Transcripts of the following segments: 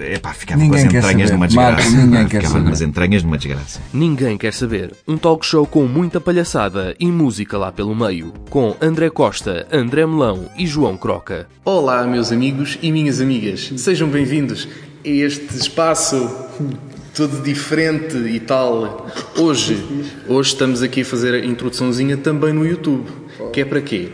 epá, ficava Ninguém com as quer entranhas saber. numa desgraça. Marco, ninguém quer ficava saber. com as entranhas numa desgraça. Ninguém quer saber. Um talk show com muita palhaçada e música lá pelo meio. Com André Costa, André Melão e João Croca. Olá, meus amigos e minhas amigas. Sejam bem-vindos a este espaço todo diferente e tal. Hoje, hoje estamos aqui a fazer a introduçãozinha também no YouTube. Que é para quê?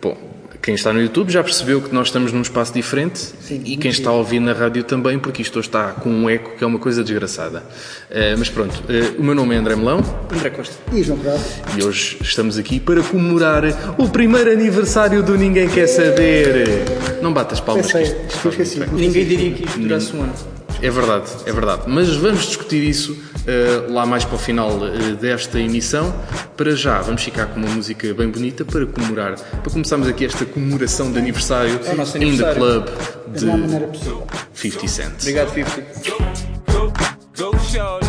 Bom, quem está no YouTube já percebeu que nós estamos num espaço diferente e quem está a ouvir na rádio também, porque isto hoje está com um eco que é uma coisa desgraçada. Eh, mas pronto, eh, o meu nome é André Melão. André Costa. E João Prado. E hoje estamos aqui para comemorar o primeiro aniversário do Ninguém Quer Saber. Não batas palmas. que Pensei, isto- esqueci. Ninguém diria que isto durasse um ano. É verdade, é verdade. Mas vamos discutir isso eh, lá mais para o final eh, desta emissão. Para já, vamos ficar com uma música bem bonita para comemorar, para começarmos aqui esta comemoração de aniversário, É o nosso in the aniversário. club melhor de possível. 50 Cent. Obrigado, 50. go, go, shorty.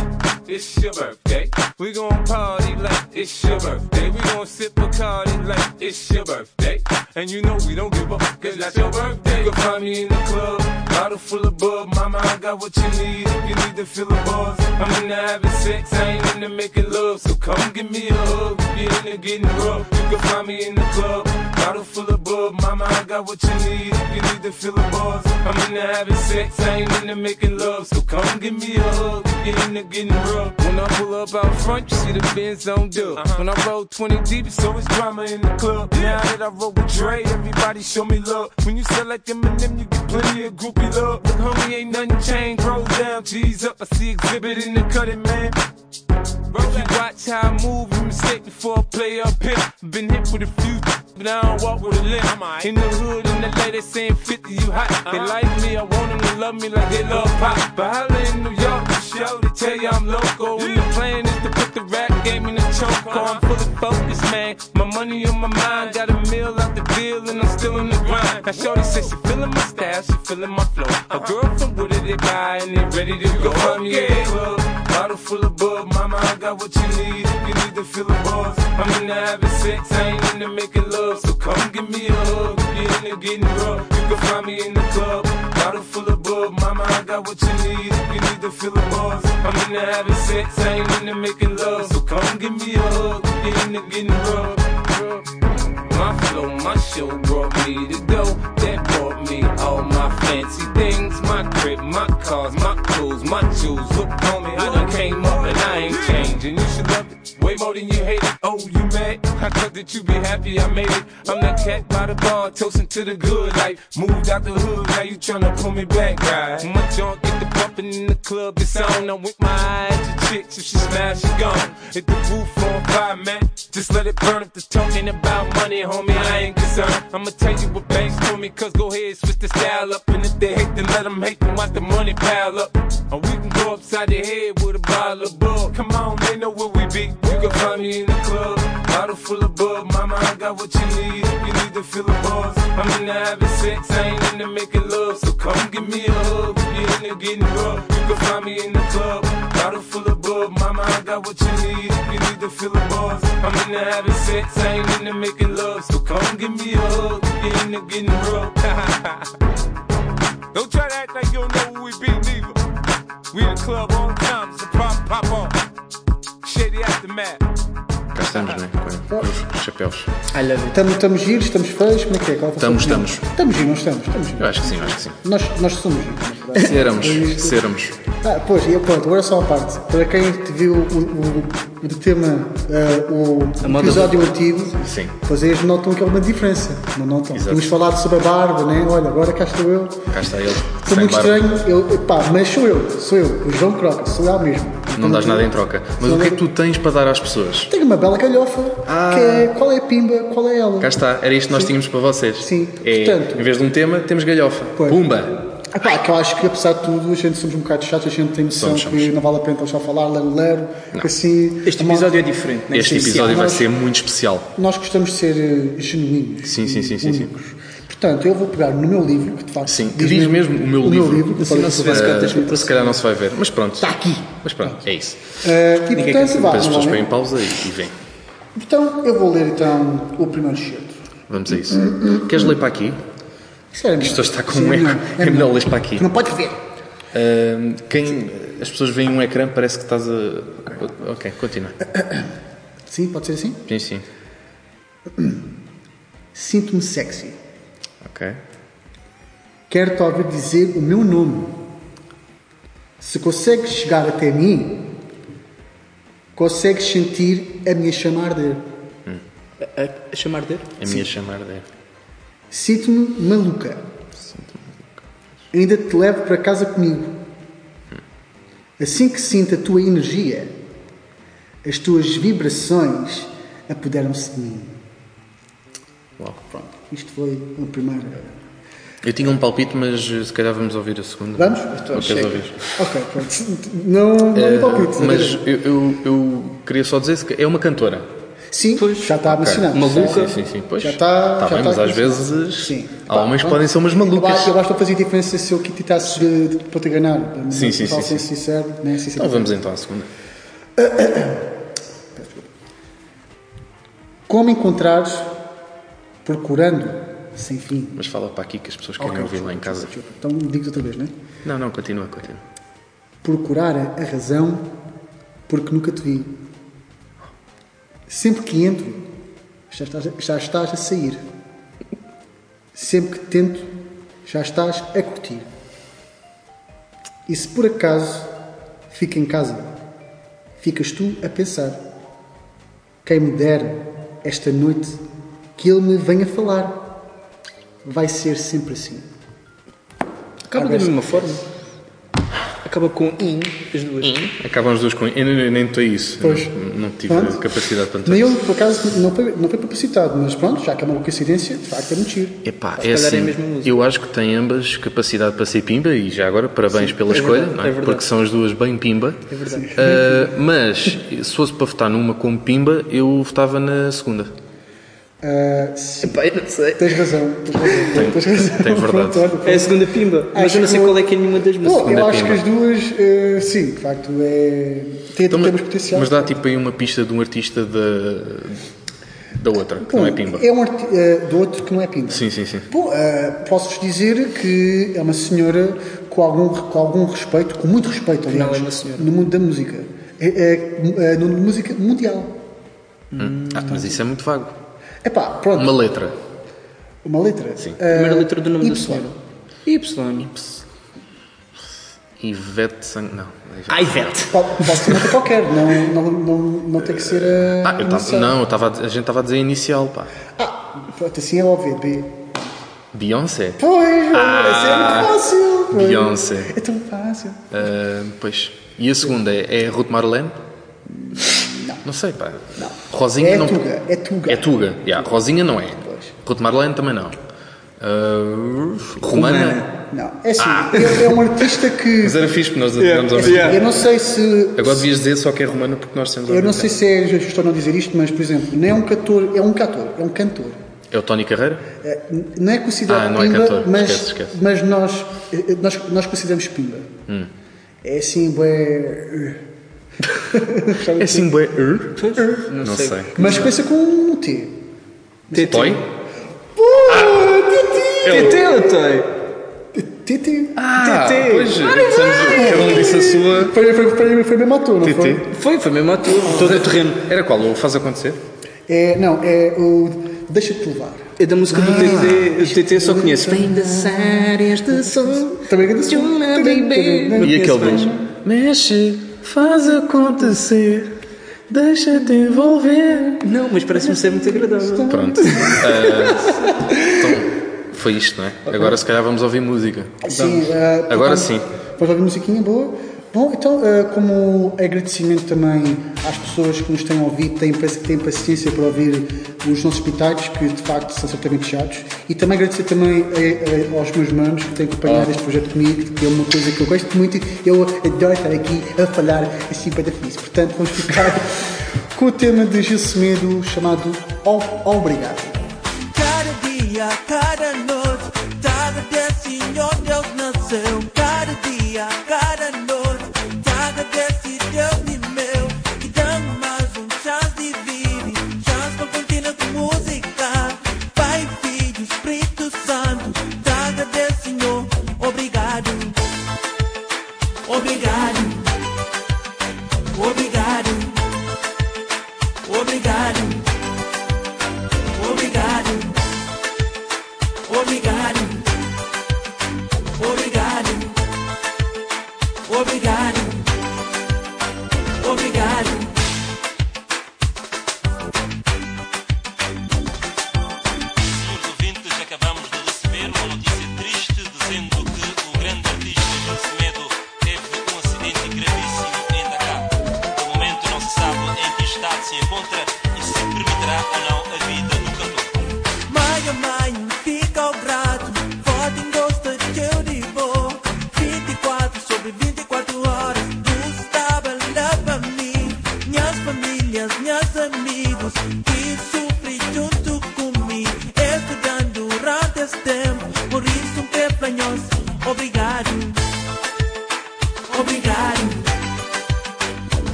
It's your birthday. We gon' party like it's your birthday. We gon' sip a party like it's your birthday. And you know we don't give up, cause that's your birthday. You can find me in the club, bottle full of bub. Mama, I got what you need if you need to feel the buzz. I'm into having sex, I ain't into making love. So come give me a hug you're into getting rough. You can find me in the club, bottle full of bub. Mama, I got what you need if you need to feel the buzz. I'm into having sex, I ain't into making love. So come give me a hug you're into getting rough. When I pull up out front, you see the Benz on dub. Uh-huh. When I roll 20 deep, it's always drama in the club. Now that I roll with Dre, everybody show me love. When you sell like Eminem, you get plenty of groupie love. Look, homie, ain't nothing changed. Roll down, G's up. I see exhibit in the cutting, man. If you watch how I move, you mistake before I play up here. Been hit with a few, but I don't walk with a limp. In the hood, in the LA, they saying 50, you hot. They like me, I want them to love me like they love pop. But holla in New York, show, they tell you I'm local. And the plan is to put the rap game in the choke. I'm fully focused, man. My money on my mind, got a meal out the deal, and I'm still in the grind. Now, Shorty says she feeling my style, she feeling my flow. A girl from Wooded, they buy, and they ready to go. Find me in the club, bottle full of bub. Mama, I got what you need if you need to feel the buzz. I'm into having sex, I ain't into making love. So come give me a hug if you're into getting rough. You can find me in the club, bottle full of bub. Mama, I got what you need if you need to feel the buzz. I'm into having sex, I ain't into making love. So come give me a hug if you're into getting rough. My flow, my show brought me to go. That brought me all my fancy things. My crib, my cars, my clothes, my jewels. Look, me. I done came up and I ain't changing. You should love it way more than you hate it. Oh, you mad? I thought that you be happy I made it. I'm that cat by the bar, toasting to the good life. Moved out the hood, now you tryna pull me back, right? My junk get the bumping in the club, it's on. I'm with my eyes to chicks, if she smash, she gone. Hit the roof on fire, man. Just let it burn if the talking about money, homie. I ain't concerned. I'ma tell you what banks told me, cause go ahead, switch the style up. And if they hate, then let them hate, then watch the money pile up. Or we can go upside the head with a bottle of bug. Come on, they know where we be. You can find me in the club, bottle full of bug. Mama, I got what you need you need to feel the buzz. I'm into having sex, I ain't into making love. So come give me a hug if you're into getting rough. You can find me in the club, bottle full of bug. Mama, I got what you need if you need to feel the buzz. I'm into having sex, I ain't into making love. So come give me a hug you're into getting rough. don't try to act like you don't know who we be, neither. We in the club the time, a pop, pop on. Shady aftermath. Estamos, né? Com os chapéus. It. Estamos, estamos giros, estamos feios, como é que é? Qual é Estamos, estamos. Estamos giros, não estamos? Estamos giros. Eu acho que sim, eu acho que sim. Nós, nós somos giros. Seramos, É seramos. Ah, pois, e pronto, agora só uma parte. Para quem te viu o, o, o tema, eh, o episódio antigo, Sim. vocês notam que há uma diferença. Não notam? Exato. Tínhamos falado sobre a barba, né? Olha, agora cá estou eu. Cá está ele. Sem muito barba. estranho, eu, pá, mas sou eu, sou eu, o João Croca, sou eu mesmo. Não dás nada em troca. Mas o que é que tu tens para dar às pessoas? Tenho uma bela galhofa, Ah. que é qual é a pimba, qual é ela? Cá está, era isto que nós tínhamos para vocês. Sim. É, Portanto- em vez de um tema, temos galhofa. Pois. Pumba! Epá, que eu acho que apesar de tudo, a gente somos um bocado chatos, a gente tem noção Somos, somos. que não vale a pena estar só a falar, lero, lero, que assim. Este episódio é diferente, né? Este Sim, episódio vai nós- ser muito especial. Nós gostamos de ser eh, genuínos. Sim, sim, sim, sim, sim. Portanto, eu vou pegar no meu livro, que de facto. Sim, que diz mesmo o meu o livro. Meu livro Assim não se vê se está Uh, se calhar não se vai ver, mas pronto. Está aqui. Mas pronto, é isso. Eh, e Ninguém portanto, vá, Depois as pessoas põem pausa e, e vêm. Então, eu vou ler então o primeiro excerto. Vamos a isso. Queres ler para aqui? Isto é Isto está com Sim, um eco. melhor, É melhor ler para aqui. Não pode ver. Quem, as pessoas veem um ecrã, parece que estás a. Ok, continua. Sim, pode ser assim? Sim, sim. Sinto-me sexy. Ok. Quero-te ouvir dizer o meu nome. Se consegues chegar até mim, consegues sentir a minha chama a arder. A, a chamar de A minha chamada é. Sinto-me maluca. Ainda te levo para casa comigo. Assim que sinto a tua energia, as tuas vibrações apoderam-se de mim. Uau. Pronto, isto foi a primeira. Eu tinha um palpite, mas eh, se calhar vamos ouvir a segunda. Vamos? Queres ouvir? Ok, pronto. Não, não me palpite. Mas eu, eu, eu queria só dizer que é uma cantora. Sim, já está mencionado. Maluca. Sim, sim, sim. Pois, Já está. Tá já bem, mas às vezes Sim. há homens que podem ser umas malucas. eu acho que fazia diferença se eu aqui tentasse de, de, para te enganar. Sim, sim, sim, ser sim. sincero, né? Então vamos então à segunda. Como encontrares procurando sem fim? Mas fala para aqui que as pessoas querem Ok, ouvir lá em casa. desculpa, desculpa. Então digo outra vez, não é? Não, não, continua, continua. Procurar a razão porque nunca te vi. Sempre que entro, já estás, já estás a sair. Sempre que tento, já estás a curtir. E se por acaso fica em casa, ficas tu a pensar: quem me dera esta noite que ele me venha falar. Vai ser sempre assim. Acaba da mesma forma. Acaba com in, as duas. Acabam as duas com. Eu nem, nem notei isso. Pois. Não, não tive Pronto. capacidade para notar Nem isso. eu, por acaso, não foi, não foi publicitado, mas pronto, já que é uma coincidência, de facto é muito giro. Epá, Se é calhar é a assim, mesma música. eu acho que têm ambas capacidade para ser pimba e já agora parabéns pela é escolha, verdade, não é? é porque são as duas bem pimba. É verdade. Ah, mas se fosse para votar numa como pimba, eu votava na segunda. Sim, Epá, eu não sei. tens razão, tens razão. tens razão. tem verdade. Pronto, olha, É a segunda pimba. Mas Acho eu não sei qual é que é nenhuma das músicas. Bom, eu acho pimba. que as duas, eh, sim, de facto, é, tem, Então, temos mas, potencial. mas dá tipo aí uma pista de um artista da, da outra, que não é pimba. É um arti- eh, do outro que não é pimba. Sim, sim, sim. Bom, posso-vos dizer que é uma senhora com algum, com algum respeito, com muito respeito, aliás, Não é uma senhora. no mundo da música. É, é, é, no mundo da música mundial. Ah, mas isso é muito vago. Epá, pronto, Uma uma, letra. letra. Sim. Eh, Primeira letra do nome da Y. senhora. Y. Ivete Sang... Não. Ai, Ivete. Pode, ser uma letra qualquer, não, não, não, não tem que ser a. Ah, eu tava, não, eu tava, a gente estava a dizer inicial, pá. Ah, pronto, assim é óbvio, B. Beyoncé. Pois, ah, é muito fácil. Beyoncé. É tão fácil. Ah, pois. E a segunda é, é Ruth Marlene? Não. Não sei, pá. Rosinha É não. Tuga, é Tuga. É Tuga. Yeah, Rosinha não é. Pois. Ruth Marlene também não. Ah, Romana. Não, é assim, é, é um artista que. Mas era fixe, porque nós tivemos ao mesmo Yeah. Eu não sei se. Agora devias dizer só que é romana porque nós temos Eu não sei se é justo ou não dizer isto, mas, por exemplo, não é um cantor, é um cantor, é um cantor. É o Tony Carreira? É, Não é considerado Ah, não é pimba, cantor. mas, Esquece, esquece. mas nós, eh, nós, nós consideramos pimba. Hum. É assim, bué. É assim, bué. Não, Não sei. sei. Mas pensa com um T. Toy? TT ou Toy? TT. Ah, TT. pois. Cada um disse a sua. Foi, foi, foi, foi mesmo ator, não TT. foi? Foi, foi mesmo ator. Todo o terreno. Era qual? O Faz Acontecer? É, não, é o Deixa-te levar. É da música do TT. O TT só conheço. Vem dançar este som. Também baby. Não E aquele mais. deles? Mexe, faz acontecer, deixa-te envolver. Não, mas parece-me ser muito agradável. Pronto. Ah, então, foi isto, não é? Agora se calhar vamos ouvir música. Sim, eh, Agora sim. Vamos ouvir musiquinha boa. Bom, então, eh, como agradecimento também às pessoas que nos têm ouvido, têm, paci- têm paciência para ouvir os nossos pitados, que de facto são certamente chatos, e também agradecer também eh, eh, aos meus manos que têm acompanhado este projeto comigo, que é uma coisa que eu gosto muito, eu adoro estar aqui a falar assim para fixe. Portanto, vamos ficar com o tema de Gil Semedo chamado Obrigado.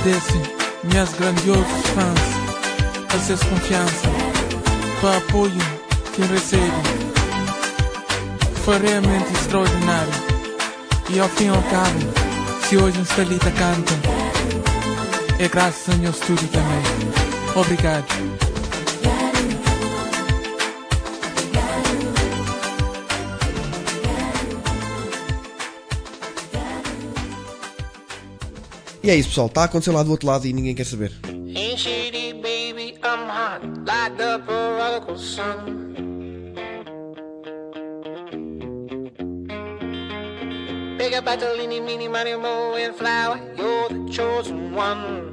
agradecem minhas grandiosos fãs, a seus confiança, para apoio que recebo. realmente extraordinário e ao fim e ao cabo, se hoje um salita canta, é graças ao meu estúdio também. Obrigado. E é isso, pessoal. Está acontecendo lá do outro lado e ninguém quer saber. Up money, mo, and flower. You're the chosen one.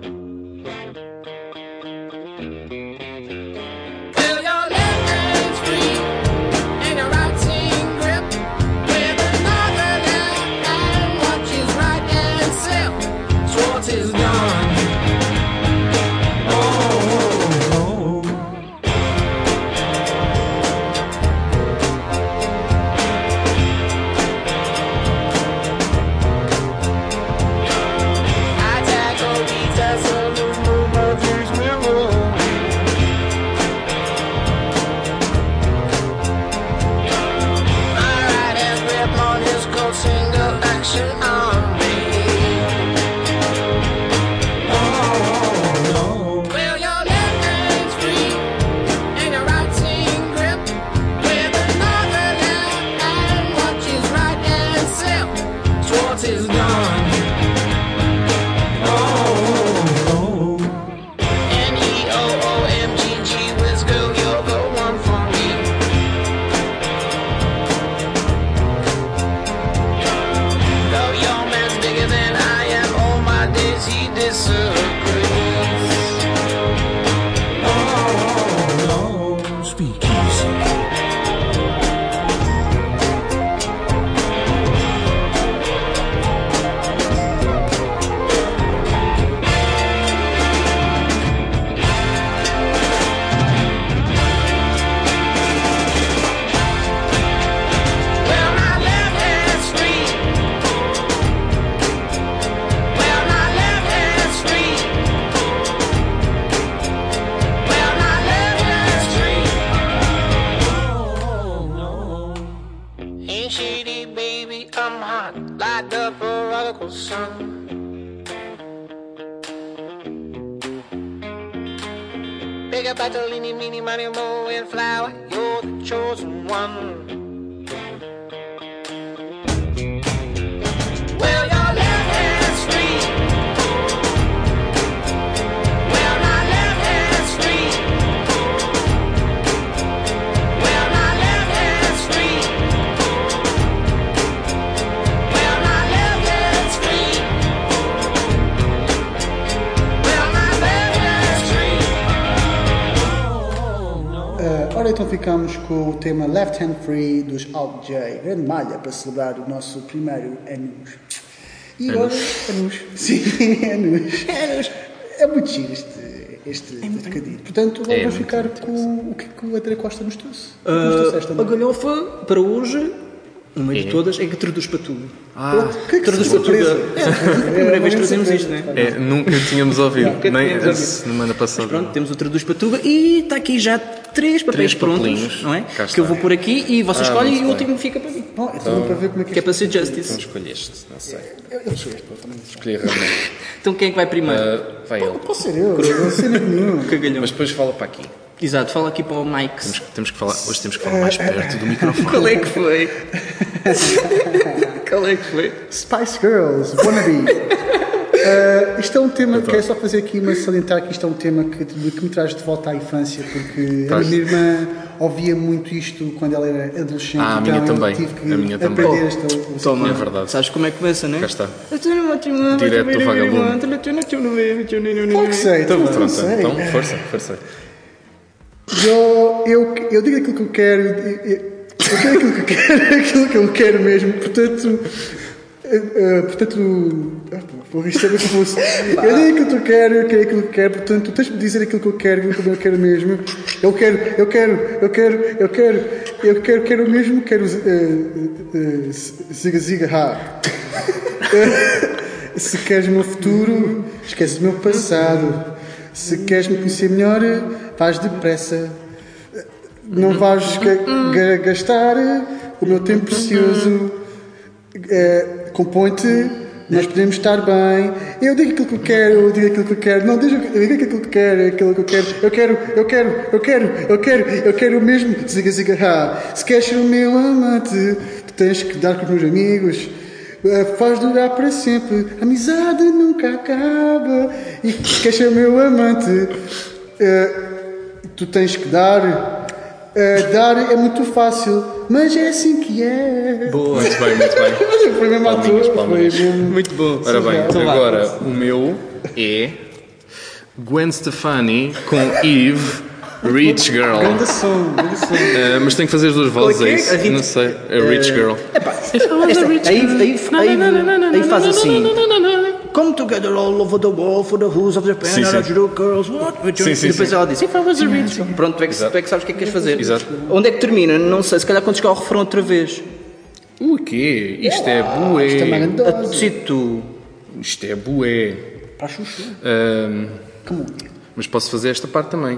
Ah, ora então ficamos com o tema Left Hand Free dos Alt J, grande malha para celebrar o nosso primeiro Anus. E agora, Anus. Sim, Anus. É muito giro este, este, este bocadinho. Portanto, agora É vamos muito ficar com o que, que o André Costa nos trouxe. Que nos Ah, a André? galhofa, para hoje, no meio de É. todas, é que traduz para tudo. Ah, O que é que Traduz para tudo. É a primeira vez que trazemos isto, não é? é, nunca tínhamos ouvido, Nunca nem tínhamos a semana passada. Pronto, temos o Traduz para Tuga e está aqui já três papéis Três prontos, não é? Cá Que eu vou pôr aqui e vocês Ah, escolhem e o último fica para mim. Bom, então para ver como é que Que é para ser Então justice. escolheste, não sei. Eu, eu também. Escolhi realmente. Então quem é que vai primeiro? Ah, vai ele. Posso ser eu, não sei nenhum. Cagalhão. Mas depois fala para aqui. Exato, fala aqui para o Mike. Temos, que- temos que falar, hoje temos que falar mais perto do microfone. Qual é que foi? Qual é que foi? Spice Girls, Wannabe. Uh, isto é um tema, quero só fazer aqui uma salientar que isto é um tema que, que me traz de volta à infância, porque a minha irmã ouvia muito isto quando ela era adolescente, Ah, a então minha eu também. tive que A minha também. aprender esta Toma, É verdade. sabes como é que começa, não é? Cá está. Eu tenho uma irmã, Direto do vagabundo. Claro que sei, Então, Pronto, sei. então força, força. Eu, eu, eu digo aquilo que eu quero, eu, eu- quero aquilo que eu quero, aquilo que eu quero mesmo, portanto. eh, portanto, pô, isto é bem confuso. Eu digo aquilo que eu quero, eu quero aquilo que eu quero, portanto, tu tens de dizer aquilo que eu quero, aquilo que eu quero mesmo. Eu quero, eu quero, eu quero, eu quero, eu quero, quero mesmo, quero. eh, eh, Ziga, ziga, ha. Se queres o meu futuro, esquece o meu passado. Se queres me conhecer melhor, vais depressa. Não vais ga- ga- gastar o meu tempo precioso. Eh, Compõe-te, nós podemos estar bem. Eu digo aquilo que eu quero, eu digo aquilo que eu quero. Não, digo, eu digo aquilo que eu quero, aquilo que eu quero. Eu quero, eu quero, eu quero, eu quero, eu quero mesmo. Ziga, ziga, ha. Se queres ser o meu amante, tu tens que dar com os meus amigos. Eh, Faz durar para sempre, a amizade nunca acaba. E se queres ser o meu amante, eh, tu tens que dar. Eh, dar é muito fácil, mas é assim que é. Boa. Muito bem, muito bem. Foi mesmo à Palminhas, toa, palminhas. foi mesmo- Muito bom. Ora bem, Então agora o meu é Gwen Stefani com Eve, Rich Girl. Grande som, grande som. Ah, mas tem que fazer as duas vozes, é é é? isso? A Rich- Não sei. A Rich Girl. Epá, esta, aí, aí, aí, aí faz assim. Come together all over the world for the who's of Japan, Sim, sim. girls, what? Sim, sim, e depois sim. ela diz, if I was a rich. Pronto, tu é, que, tu é que sabes o que é que queres fazer. Exato. Onde é que termina? Não sei, se calhar quando chegar ao refrão outra vez. O quê? Isto é Isto é bué. Maravilhoso. Isto é bué. Para chuchu. Ahm, Como? mas posso fazer esta parte também.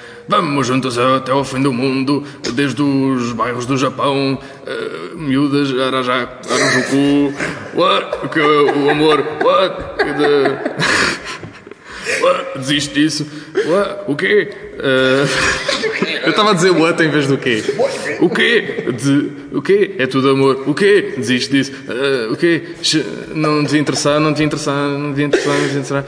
Vamos juntos até ao fim do mundo, desde os bairros do Japão, eh, miúdas, Arajá, Arajuku, what? Que, o amor, what? Que de- what? Desiste disso, what? O quê? Eh, eu estava a dizer what em vez do quê? O quê? De O quê? É tudo amor. O quê? Desiste disso. Ah, o quê? Não devia interessar, não devia interessar, não devia interessar, não devia interessar.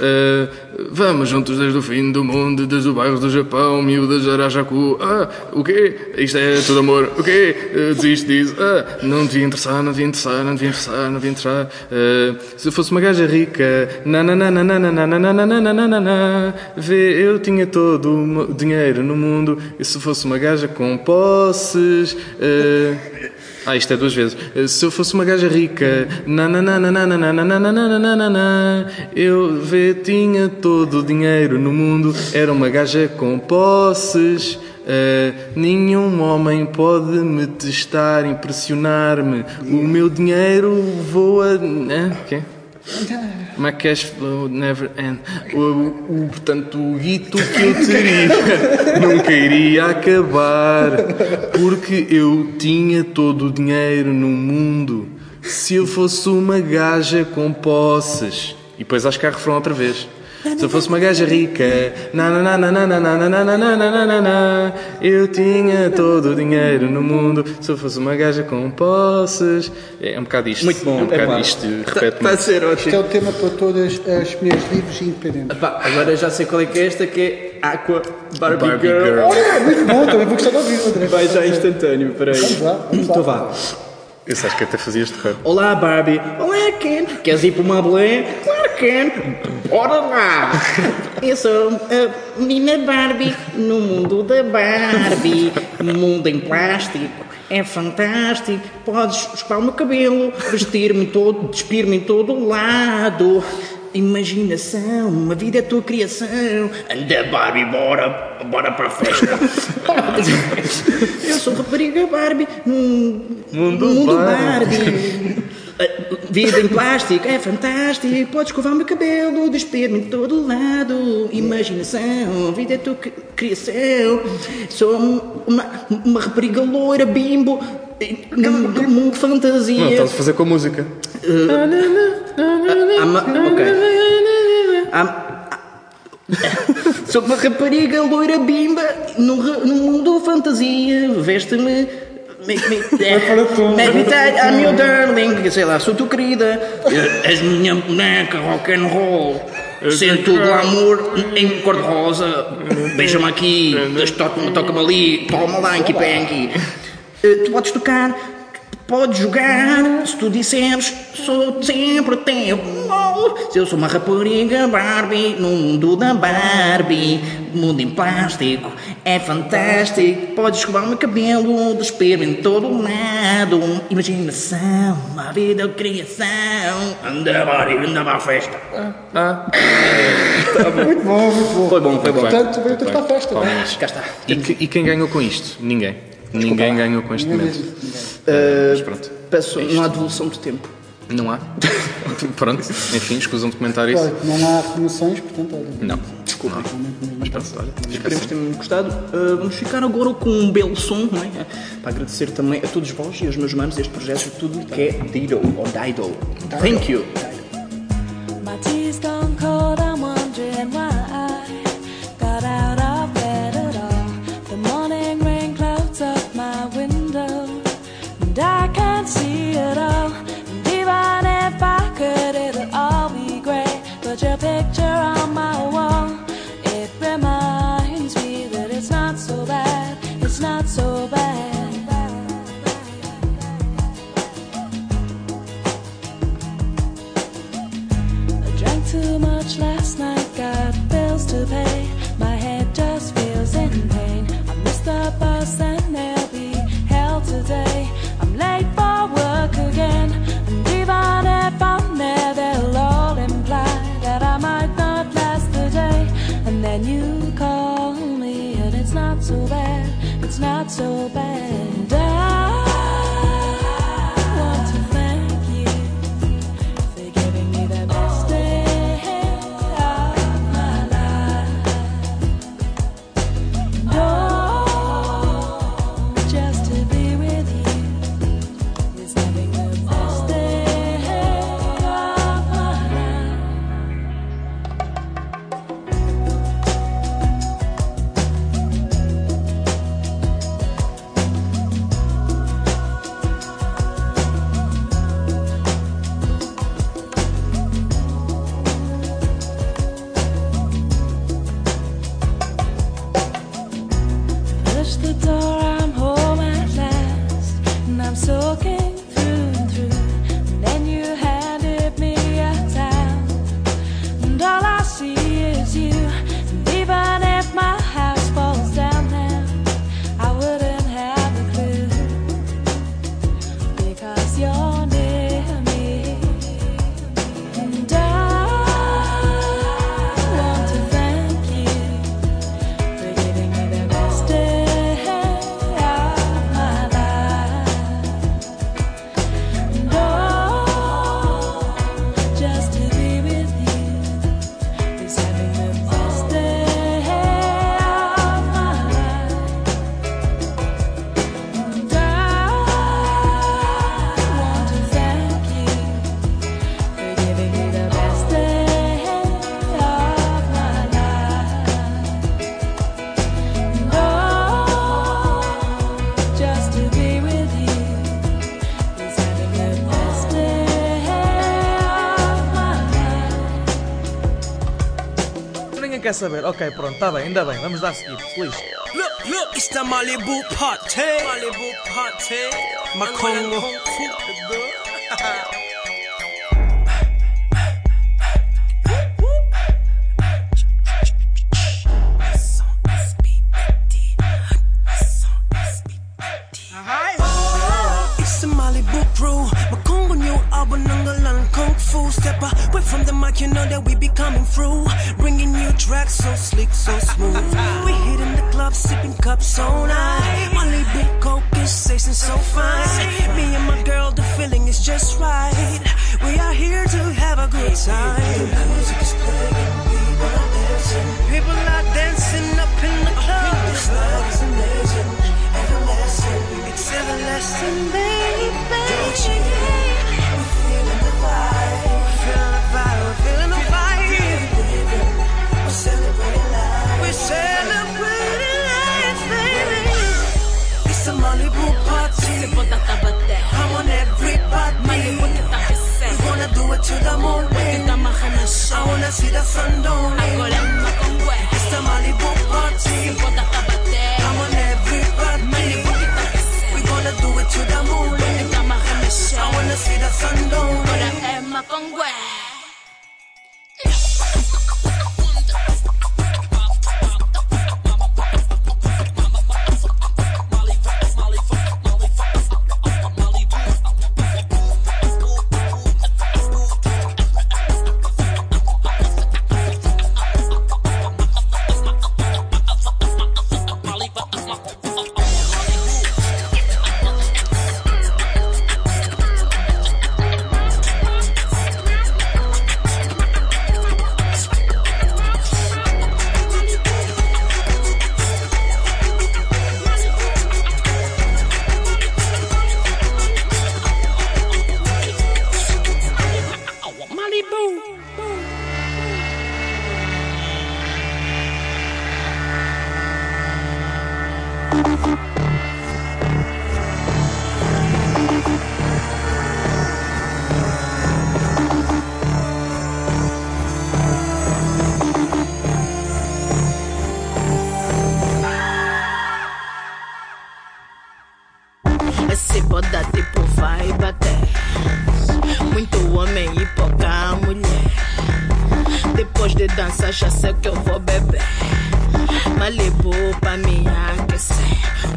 Ah, vamos juntos desde o fim do mundo, desde o bairro do Japão, miúdas de Arajacu. Ah, o quê? Isto é tudo amor. O quê? Ah, desiste disso. Ah, não devia interessar, não devia interessar, não devia interessar, não devia interessar. Ah, se fosse uma gaja rica, na na na na na na na na na na na na vê, eu tinha todo o dinheiro no mundo. E se fosse uma gaja com posses. Uh... Ah, isto é duas vezes. Uh, se eu fosse uma gaja rica, na eu vê, tinha todo o dinheiro no mundo, era uma gaja com posses. Uh, nenhum homem pode me testar, impressionar-me. O meu dinheiro voa. Uh, okay. My cash flow never end. O, o- portanto, o guito que eu teria nunca iria acabar. Porque eu tinha todo o dinheiro no mundo. Se eu fosse uma gaja com posses. E depois acho que há refrão outra vez. Se eu fosse uma gaja rica, na eu tinha todo o dinheiro no mundo. Se eu fosse uma gaja com posses. É um bocado isto. Muito bom, é um bocado é isto. Repete Está a ser ótimo. Este é o tema para todas as minhas livros independentes. Epá, agora já sei qual é que é esta, que é Aqua Barbie, Barbie Girl. Girl. Olha, muito bom, também vou gostar de ouvir outra. Vai já instantâneo, peraí. Vamos lá, vamos lá. Então vá. Eu acho que até fazias de rap. Olá Barbie. Olá Ken. Queres ir para uma boleia? Claro Ken. Bora lá. Eu sou a menina Barbie no mundo da Barbie. Mundo em plástico. É fantástico. Podes escovar o meu cabelo, vestir-me todo, despir-me em todo o lado. Imaginação, uma vida é a tua criação. Anda Barbie, bora, bora para a festa. Eu sou rapariga Barbie num Mundo mundo Barbie. Barbie. A Vida em plástico é fantástico. Podes escovar o meu cabelo, despir-me de todo lado. Imaginação, vida é tua cri- criação. Sou uma, uma rapariga loira, bimbo, num mundo de fantasia. Não, estás a fazer com a música. Ah, ma- ok. Ah, ah, Sou uma rapariga loira bimba num, num mundo fantasia. Veste-me. Make me, make me tight, I'm your darling. Sei lá, sou tua querida. És minha boneca rock and roll. Sento o glamour em cor-de-rosa. Beija-me aqui, toca-me toca ali, toma lá, Anky Panky. Eh, Tu podes tocar, podes jogar, se tu disseres, sou sempre teu. Oh, Se eu sou uma rapariga Barbie, no mundo da Barbie, mundo em plástico, é fantástico. Podes escovar o meu cabelo, despir-me em todo lado. Imaginação, a vida é criação. Anda Barbie, anda para a festa. Muito bom, muito bom. Foi bom, foi bom. Portanto, veio tudo para a festa. Cá está. E, e quem ganhou com isto? Ninguém. Ninguém ganhou com este Ninguém momento. ninguém. Mas pronto. Peço, não há devolução de tempo. Não há? pronto. Enfim, escusam de comentar isso. Olha, não há afirmações, portanto, olha. Não. Desculpa. Mas pronto, olha. Esperemos assim. que tenham gostado. Uh, vamos ficar agora com um belo som, não é? Para agradecer também a todos vós e aos meus manos este projeto, tudo que é Dido ou Dido. Thank you. Saber. Ok, pronto, está bem, ainda bem. Vamos dar seguir. Feliz. Look, look, it's the Malibu party. Malibu party. Makongo.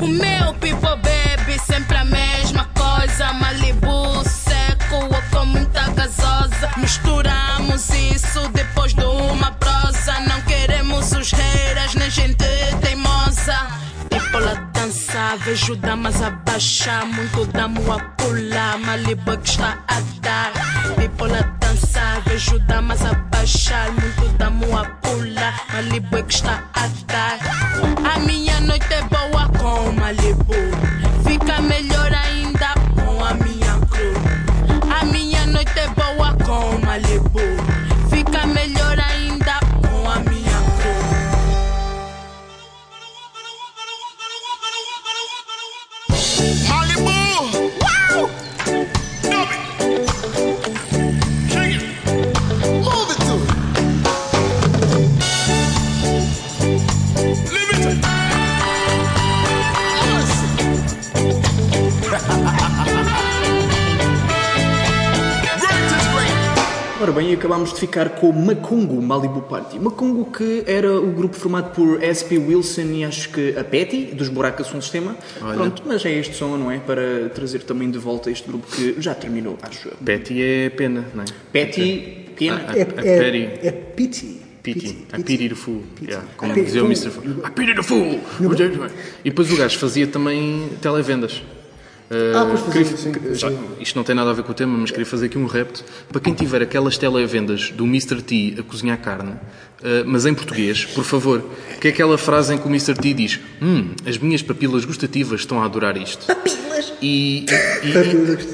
O meu people bebe sempre a mesma coisa. Malibu seco ou com muita gasosa. Misturamos isso depois de uma prosa. Não queremos os haters, nem gente teimosa. People a dançar, vejo damas a baixar. Muito damo a pular. Malibu que está a dar. People a dançar, vejo damas a baixar. Muito damo a pular. Malibu que está a dar. A minha noite é boa Ora bem, acabámos de ficar com Macongo Malibu Party. Macongo que era o grupo formado por SP Wilson e acho que a Patty, dos Buracos Som Sistema. Olha. Pronto, mas é este som, não é? Para trazer também de volta este grupo que já terminou, acho eu. Betty é pena, não é? Patty, pena. A, a, a Patty. É pity. Pity. I pity the fool. Yeah, como dizia o Mr. Fool. I pity the fool! E depois o gajo fazia também televendas. Uh, Ah, pois queria- sim, que- já- isto não tem nada a ver com o tema, mas queria fazer aqui um repto para quem tiver aquelas televendas do Mr. T a cozinhar carne, uh, mas em português, por favor, que é aquela frase em que o Mr. T diz: Hum, as minhas papilas gustativas estão a adorar isto. E,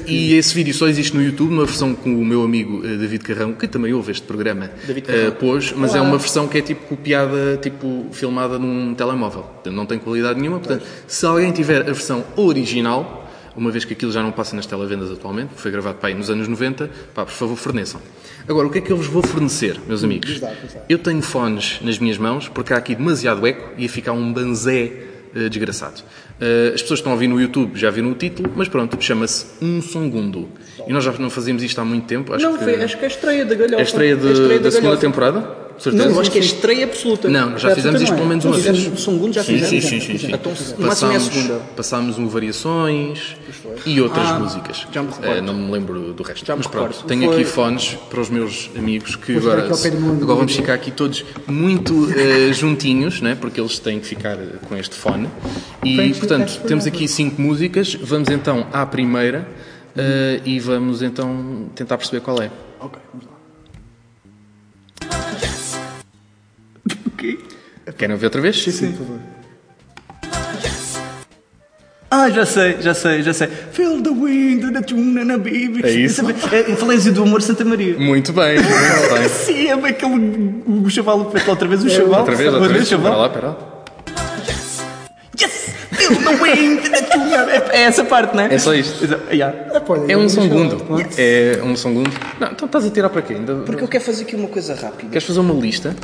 e, e esse vídeo só existe no YouTube, numa versão com o meu amigo eh, David Carrão, que também ouve este programa, Carrão. pôs, mas é Olá. uma versão que é tipo copiada, tipo filmada num telemóvel. Não tem qualidade nenhuma. Portanto, se alguém tiver a versão original, uma vez que aquilo já não passa nas televendas atualmente, foi gravado para aí nos anos 90, pá, por favor, forneçam. Agora, o que é que eu vos vou fornecer, meus amigos? diz lá. Eu tenho fones nas minhas mãos, porque há aqui demasiado eco e ia ficar um banzé eh, desgraçado. Eh, as pessoas que estão a ouvir no YouTube já viram o título, mas pronto, chama-se Um Segundo. E nós já não fazíamos isto há muito tempo. Acho Não, que... foi, acho que é a estreia da Galhofa. É a estreia, de- É a estreia da, segunda Galhofa. temporada? Certeza? Não, eu acho que é estreia absoluta. Não, já fizemos isto pelo menos uma vez. O segundo já fizemos. sim, sim, sim, sim. Então, no máximo é a segunda. passámos um Variações e outras Ah, músicas. já me recordo. Eh, não me lembro do resto. Já me Mas pronto, recordo. tenho Foi- aqui fones para os meus amigos que agora, agora vamos ficar aqui todos muito eh, juntinhos, né? porque eles têm que ficar eh, com este fone. E, portanto, temos aqui cinco músicas. Vamos então à primeira e vamos então tentar perceber qual é. Ok, vamos lá. Querem ouvir outra vez? Sim, sim, por favor. Ah, já sei, já sei, já sei. Feel the wind, the tune and a baby. É isso? É a falência do amor Santa Maria. Muito bem, muito bem. Sim, é aquele. O chaval, fez outra vez o chaval. Outra vez, outra vez. Espera lá, espera lá. Yes! Feel the wind, the tune and É é essa parte, não é? É só isto. Yeah. Ah, É um segundo. É um segundo. Não, então estás a tirar para quê? Ainda... Porque eu quero fazer aqui uma coisa rápida. Queres fazer uma lista?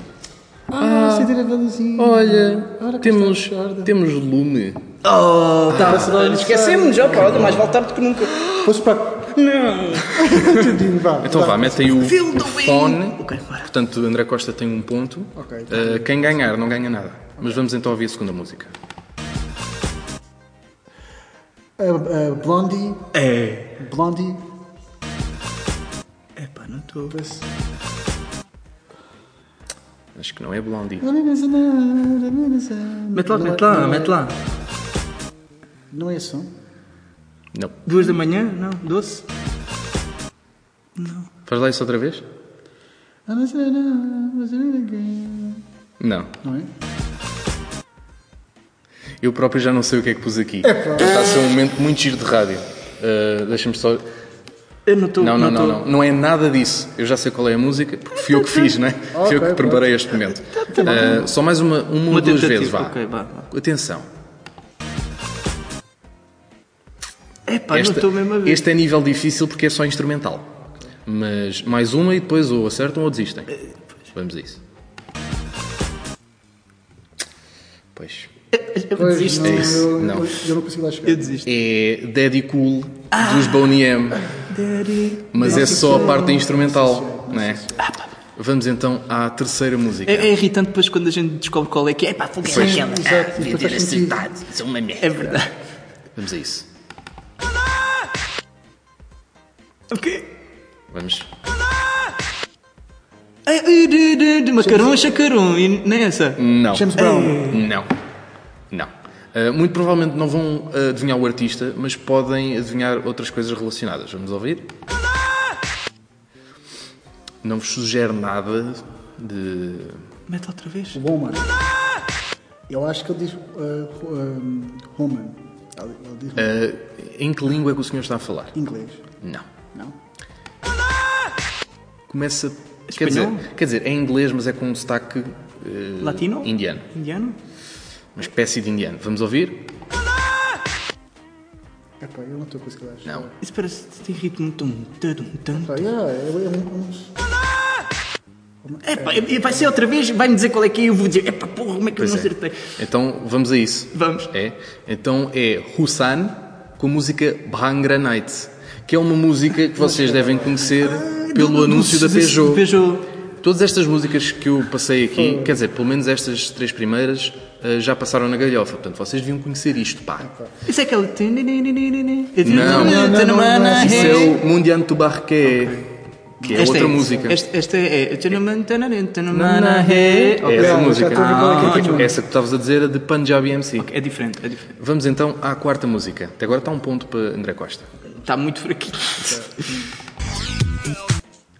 Ah, acender a velazinha. Olha, Ora, temos, a temos lume. Oh, tá. No Esquecemos já, pá, mais vale tarde do que nunca. Posso para. Não. Vá. Então vá, mete aí o, o fone. Ok, bora. Portanto, André Costa tem um ponto. Ok. Uh, quem ganhar não ganha nada. Mas vamos então ouvir a segunda música. A, a Blondie. É. Blondie. É pá, não estou. Acho que não é Blondie. Mete lá, mete lá, mete lá. Não é som? Não. Duas da manhã? Não, doce? Faz lá isso outra vez? Não. Não é? Eu próprio já não sei o que é que pus aqui. Está a ser um momento muito giro de rádio. Uh, Deixa-me só. Eu não estou. Não, não, não, não. Não é nada disso. Eu já sei qual é a música, porque fui eu que fiz, não é? Fui eu que preparei este momento. Uh, só mais uma, uma, ou Uma duas vezes, vá. ok, vá, vá. Atenção. É pá, não Esta- estou mesmo a ver. este é nível difícil porque é só instrumental. Mas mais uma e depois ou acertam ou desistem. Vamos a isso. Pois. Eu Pois, desisto. não, É isso. eu, Não. Eu, eu não consigo lá chegar. Eu desisto. É Daddy Cool dos Boney M. Mas é só a parte instrumental, não é? Vamos então à terceira música. É, é irritante depois quando a gente descobre qual é que é. É pá, fogo é aquela. Ah, devia ter acertado. Isso é uma merda. É verdade. Vamos a isso. Ok. Vamos. É, é, de, de, de macarrão, chacarão. E não é essa? Não. James Brown. Não. Uh, muito provavelmente não vão uh, adivinhar o artista, mas podem adivinhar outras coisas relacionadas. Vamos ouvir? Não vos sugere nada de. Mete outra vez. Woman. Eu acho que ele diz. Uh, um, woman. Ele, ele diz Uh, em que língua é que o senhor está a falar? inglês. Não. Não? Começa. Quer dizer, Espanhol? quer dizer, é inglês, mas é com um sotaque. uh, Latino? Indiano. Indiano? Uma espécie de indiano. Vamos ouvir? Epá, eu não estou a conseguir lá chegar. Não. Isso parece que tem ritmo. Tum, tum, tum. Epá, yeah, é, é um- É e vai ser outra vez, vai-me dizer qual é que é e eu vou dizer, é pá, porra, como é que eu Pois não é. acertei? Então vamos a isso. Vamos. É. Então é Hussan com a música Bhangra Night, que é uma música que vocês devem conhecer pelo anúncio da Peugeot. Peugeot. Todas estas músicas que eu passei aqui, quer dizer, pelo menos estas três primeiras, eh, já passaram na galhofa. Portanto, vocês deviam conhecer isto, pá. Isso é aquele. Não, não, não, não é Isso é o Mundian Tubarque, que é Esta outra música. Esta, esta é. É essa música. é que é é. Ah, essa que estavas a dizer, a de Punjabi MC. É diferente, é diferente. Vamos então à quarta música. Até agora está um ponto para André Costa. Está muito fraquinho.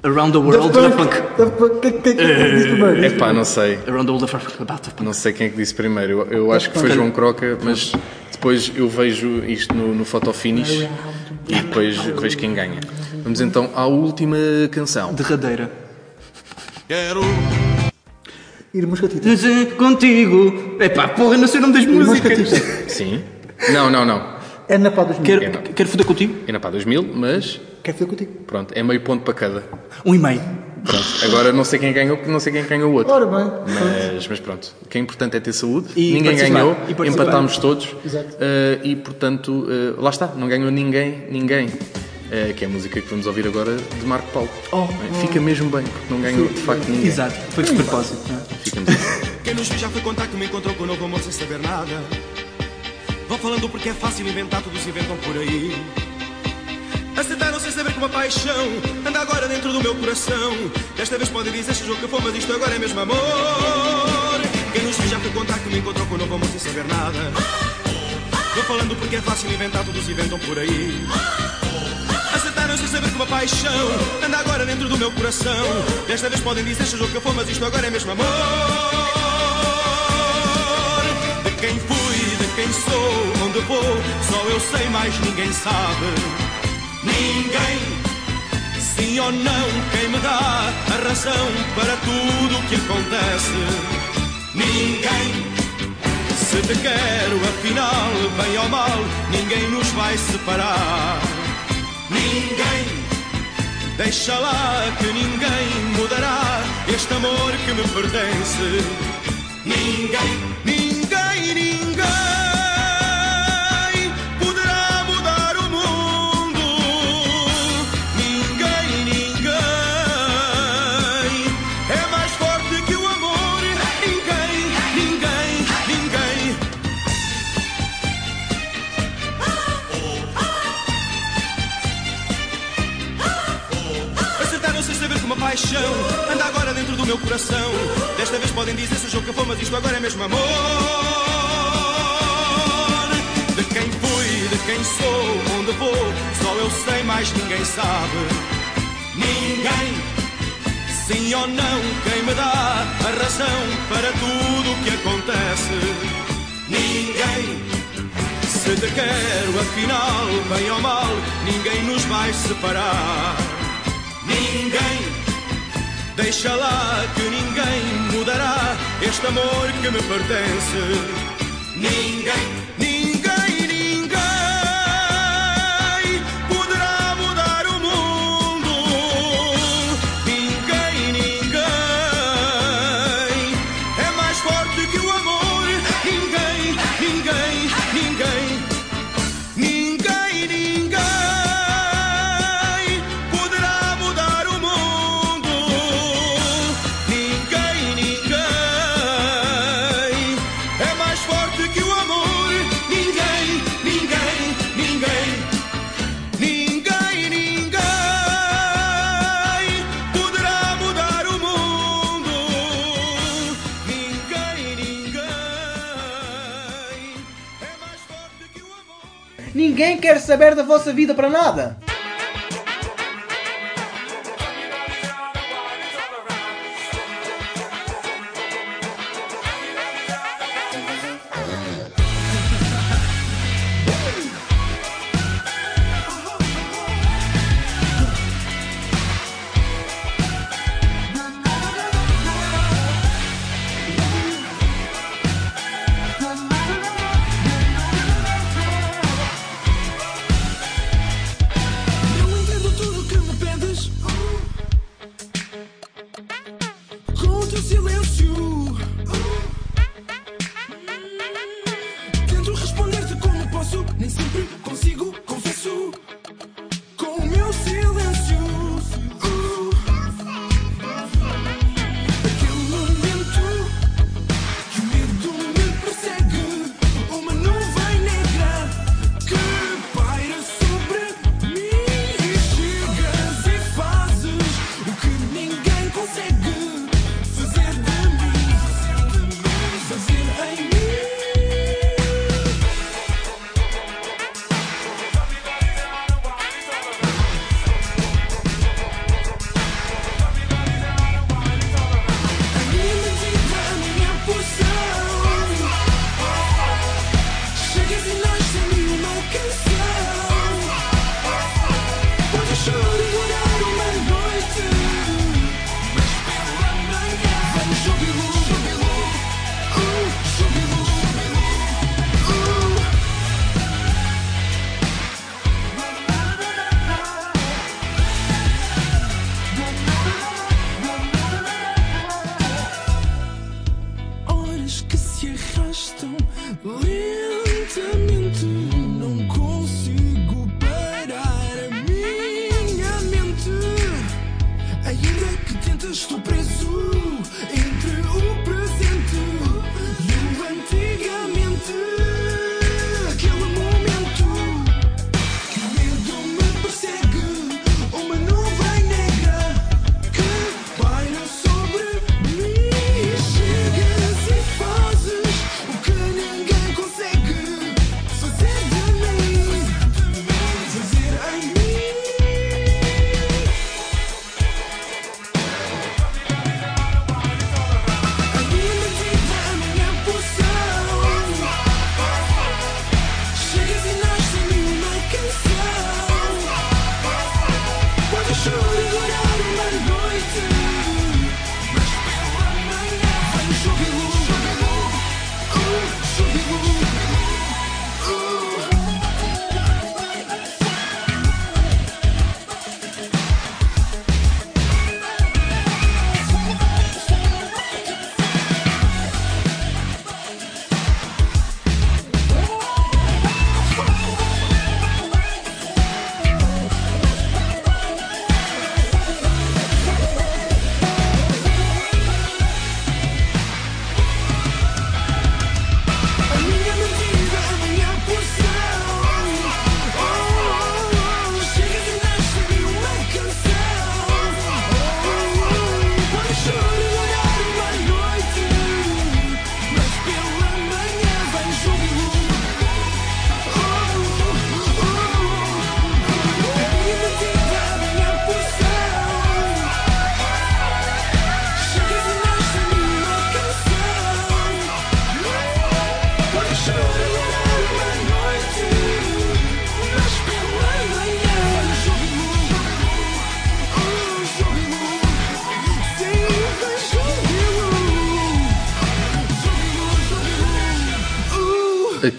Around the world, Daft Punk. Punk. Quem- quem- quem diz primeiro? É pá, não sei. Around the world, Daft Punk. Não sei quem é que disse primeiro. Eu, eu acho que foi João Croca, mas depois eu vejo isto no, no photo finish e depois vejo quem ganha. Vamos então à última canção. Derradeira. Ir moscatita. Dizer Contigo. É pá, porra, não sei o nome das músicas. Sim? Não, não, não. É na pá 2000. Quero, É, quero foder contigo? É na pá 2000, mas Quer fazer contigo? pronto, é meio ponto para cada. Um e meio. Pronto, agora não sei quem ganhou, porque não sei quem ganhou o outro. Ora bem. Mas, mas pronto, o que é importante é ter saúde. E ninguém ganhou, E empatámos todos. Exato. Eh, e portanto, eh, lá está, não ganhou ninguém, ninguém. Eh, que é a música que vamos ouvir agora de Marco Paulo. Oh, Eh, Fica mesmo bem, porque não ganhou de facto ninguém. Exato, foi de propósito. é? Ficamos. Quem nos viu já foi contar que me encontrou com o novo amor sem saber nada. Vão falando porque é fácil inventar, todos inventam por aí. Aceitaram sem saber que uma paixão anda agora dentro do meu coração. Desta vez podem dizer se o que for, mas isto agora é mesmo amor. Quem nos viu já foi contar que me encontrou com o novo amor sem saber nada. Vão falando porque é fácil inventar, todos inventam por aí. Aceitaram sem saber que uma paixão anda agora dentro do meu coração. Desta vez podem dizer se o que for, mas isto agora é mesmo amor. De quem fui, de quem sou, onde vou, só eu sei, mais ninguém sabe. Ninguém, sim ou não, quem me dá a razão para tudo o que acontece. Ninguém. Se te quero, afinal, bem ou mal, ninguém nos vai separar. Ninguém, deixa lá que ninguém mudará este amor que me pertence. Ninguém, paixão anda agora dentro do meu coração. Desta vez podem dizer se o que for, mas isto agora é mesmo amor. De quem fui, de quem sou, onde vou, só eu sei, mais ninguém sabe. Ninguém, sim ou não, quem me dá a razão para tudo o que acontece. Ninguém. Se te quero, afinal, bem ou mal, ninguém nos vai separar. Ninguém, deixa lá que ninguém mudará este amor que me pertence. Ninguém, amor. Ninguém quer saber da vossa vida para nada.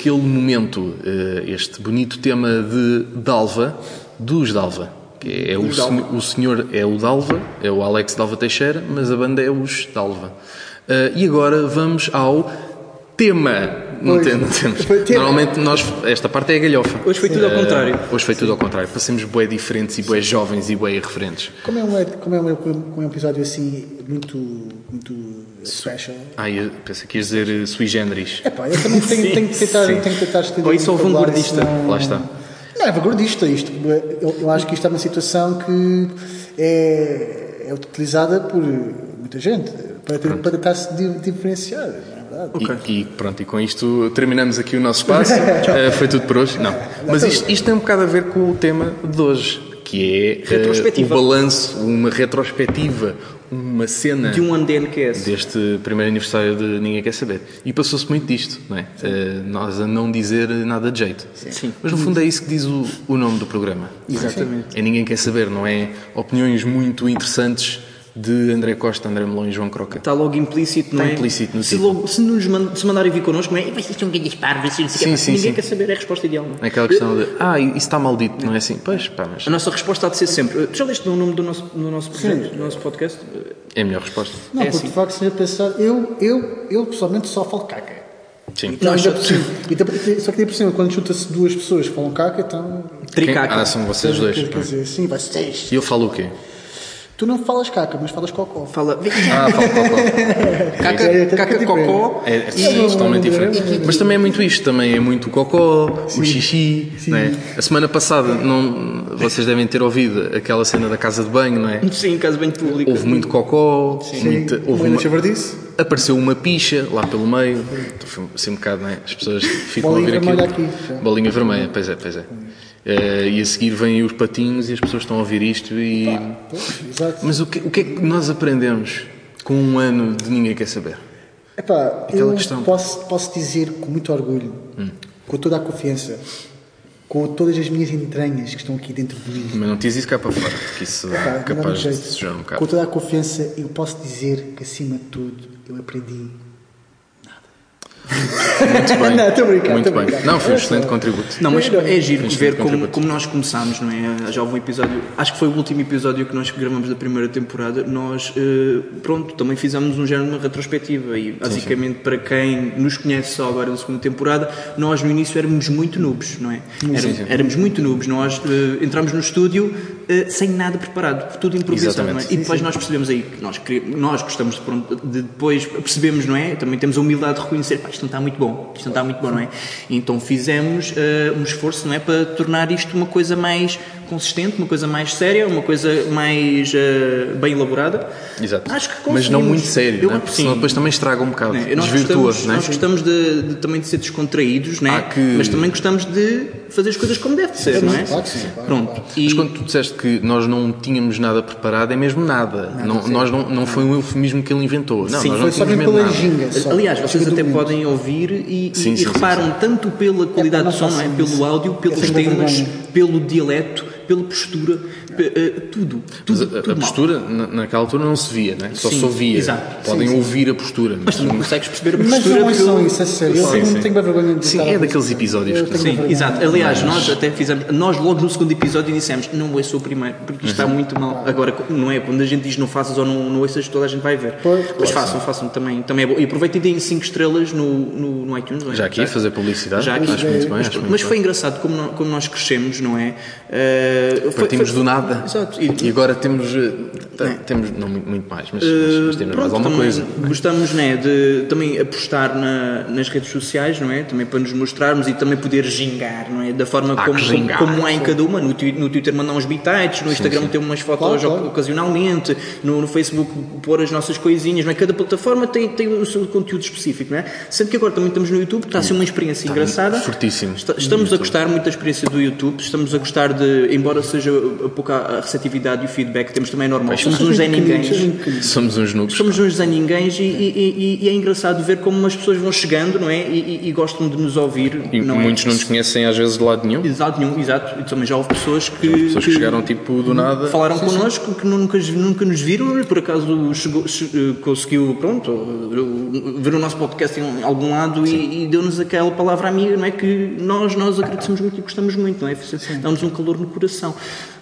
Aquele momento, eh, este bonito tema de Dalva, dos Dalva. Que é o, Dalva. o senhor é o Dalva, é o Alex Dalva Teixeira, mas a banda é os Dalva. Eh, e agora vamos ao tema. Não, tem- não temos. Tema. Normalmente nós, esta parte é a galhofa. Hoje foi tudo ao Eh, contrário. Hoje foi tudo ao contrário. Passemos bué diferentes e bué jovens e bué irreverentes. Como é um, como é um, como é um episódio assim muito, muito special. Ah, eu pensei que ias dizer eh, sui generis. É pá, eu também tenho, tenho que tentar, Sim. tenho que tentar estender Ou isso o ao vocabulário, vanguardista. Lá está. Não, é vanguardista isto. Eu, eu acho que isto é uma situação que é, é utilizada por muita gente para, ter- para tentar se di- diferenciar. É verdade? E, e pronto, e com isto terminamos aqui o nosso espaço. Eh, foi tudo por hoje? Não. Mas isto, isto tem um bocado a ver com o tema de hoje, que é Retrospectiva. o balanço, uma retrospectiva, uma cena De um ano de NQS. deste primeiro aniversário de Ninguém Quer Saber. E passou-se muito disto, não é? Eh, nós a não dizer nada de jeito. Sim. Mas no fundo é isso que diz o, o nome do programa. Exatamente. É Ninguém Quer Saber, não é? Opiniões muito interessantes de André Costa, André Melão e João Croca. Está logo implícito, não Está é? implícito no se, título. logo, se, nos mand- se mandarem vir connosco, não é? "E Vocês são grandes parvos, não sei o Sim, quê." sim, Ninguém sim. quer saber, é a resposta ideal. Não é? Aquela questão de, ah, isso está maldito, não é assim? Pois, pá, mas A nossa resposta há de ser sempre. Tu já leste o nome do nosso, do nosso projeto, do nosso podcast? é a melhor resposta. Não, É porque assim. de facto, se eu pensar, eu, eu, eu pessoalmente só falo caca. Sim. Não, Nós ainda só- por cima. Só que ainda por cima, quando junta-se duas pessoas que falam caca, então. Tricaca. Ah, são vocês dois. Quer dizer, sim, vocês. E eu falo o quê? Tu não falas caca, mas falas cocó. Fala. Ah, falo cocó. Caca, É, é, caca é cocó. É, é totalmente diferente. Mas também é muito isto, também é muito o cocó, o xixi, não é? A semana passada, não, vocês devem ter ouvido aquela cena da casa de banho, não é? Sim, caso bem público. Houve muito cocó, muita, houve uma, apareceu uma picha lá pelo meio, foi assim um bocado, não é? As pessoas ficam Bolinha a ouvir aquilo. vermelha aqui. Bolinha vermelha, pois é, pois é. Eh, e a seguir vêm os patinhos e as pessoas estão a ouvir isto e... Exato. Mas o que, o que é que nós aprendemos com um ano de Ninguém Quer Saber? Epá, Aquela eu questão. posso, posso dizer com muito orgulho, com toda a confiança, com todas as minhas entranhas que estão aqui dentro de mim, Mas não diz isso cá para fora, porque isso Epá, é não dá capaz de sujar um com toda a confiança, eu posso dizer que acima de tudo eu aprendi. Muito bem. Não, estou brincar, Muito bem. brincar. Não, foi um excelente contributo. Não, mas é giro ver como, como nós começámos, não é? Já houve um episódio, acho que foi o último episódio que nós gravamos da primeira temporada. Nós, eh, pronto, também fizemos um género de uma retrospectiva e basicamente para quem nos conhece só agora na segunda temporada, nós no início éramos muito noobs, não é? Éramos, sim. éramos muito noobs. Nós eh, entramos no estúdio, eh, sem nada preparado, tudo improvisação, não é? E depois nós percebemos aí que nós, nós gostamos de, pronto, de depois percebemos, não é? Também temos a humildade de reconhecer, pá, isto não está muito bom, isto não está muito bom, não é? Então fizemos eh, um esforço, não é? Para tornar isto uma coisa mais consistente, uma coisa mais séria, uma coisa mais eh, bem elaborada. Exato. Acho que Mas não muito sério, Eu né? senão sim. depois também estraga um bocado, É, nós desvirtua. gostamos, né? nós gostamos de, de- também de ser descontraídos, né? Há que- mas também gostamos de fazer as coisas como deve ser, não é? Claro sim, claro, Pronto. E, Mas quando tu disseste que nós não tínhamos nada preparado, é mesmo nada. não, nós não, não foi um eufemismo que ele inventou. Não, Sim, nós foi não só pela nada. ginga. só. Aliás, vocês até podem ouvir e, e- Sim, e sim, sim, reparam tanto pela qualidade não do som, não é? pelo áudio, pelos temas, pelo dialeto, pela postura, eh, tudo. Mas tudo, a, a tudo mal. postura, na- naquela altura, não se via, né? só Sim, se ouvia. exato. Podem Sim, sim. ouvir a postura. Mas tu não consegues perceber a Mas postura não ouçam pelo- isso, a sério. Eu Sim, tenho, sim. tenho vergonha de Sim, é a daqueles episódios que- Sim, exato. Aliás, Mas- nós até fizemos, nós logo no segundo episódio dissemos, não ouço o primeiro, porque isto está Uhum. muito mal. Agora, não é? Quando a gente diz não faças ou não, não ouças, toda a gente vai ver. Pois, Mas claro. façam, façam também, também é bom. E aproveitem e deem 5 estrelas no, no, no iTunes, não é? Já aqui, fazer publicidade, Já aqui. acho muito bem. Mas, mas foi engraçado como nós, crescemos, não é? Eh, Partimos do nada. Exato. E agora temos. t- temos não muito, mais, mas, mas, mas temos mais Pronto, alguma coisa. Gostamos né, de também apostar na- nas redes sociais, não é? Também para nos mostrarmos e também poder gingar, não é? Da forma Há como, que como, gingar. como há em cada uma. No, no Twitter mandar uns bitites, no Instagram sim. ter umas fotos Claro, claro. ocasionalmente, no, no Facebook pôr as nossas coisinhas, não é? Cada plataforma tem, tem o seu conteúdo específico, não é? Sendo que agora também estamos no YouTube, está a ser uma experiência engraçada. Fortíssimo. Está- Estamos a gostar muito da experiência do YouTube, estamos a gostar de, embora seja a pouca a receptividade e o feedback, temos também é normal. Somos uns Zé Ninguéns. Somos uns noobs. Somos uns Zé Ninguéns e, e- e- é engraçado ver como as pessoas vão chegando, não é? E, e- e gostam de nos ouvir. E não é? muitos não nos conhecem às vezes de lado nenhum. Exato, nenhum, exato. E também já houve pessoas que, Pessoas que chegaram tipo do nada. falaram connosco que nunca, nunca nos viram e por acaso chegou- che- conseguiu, pronto, ver o nosso podcast em algum lado e, e deu-nos aquela palavra amiga, não é? Que nós, nós agradecemos muito e gostamos muito, não é? Dá-nos um calor no coração.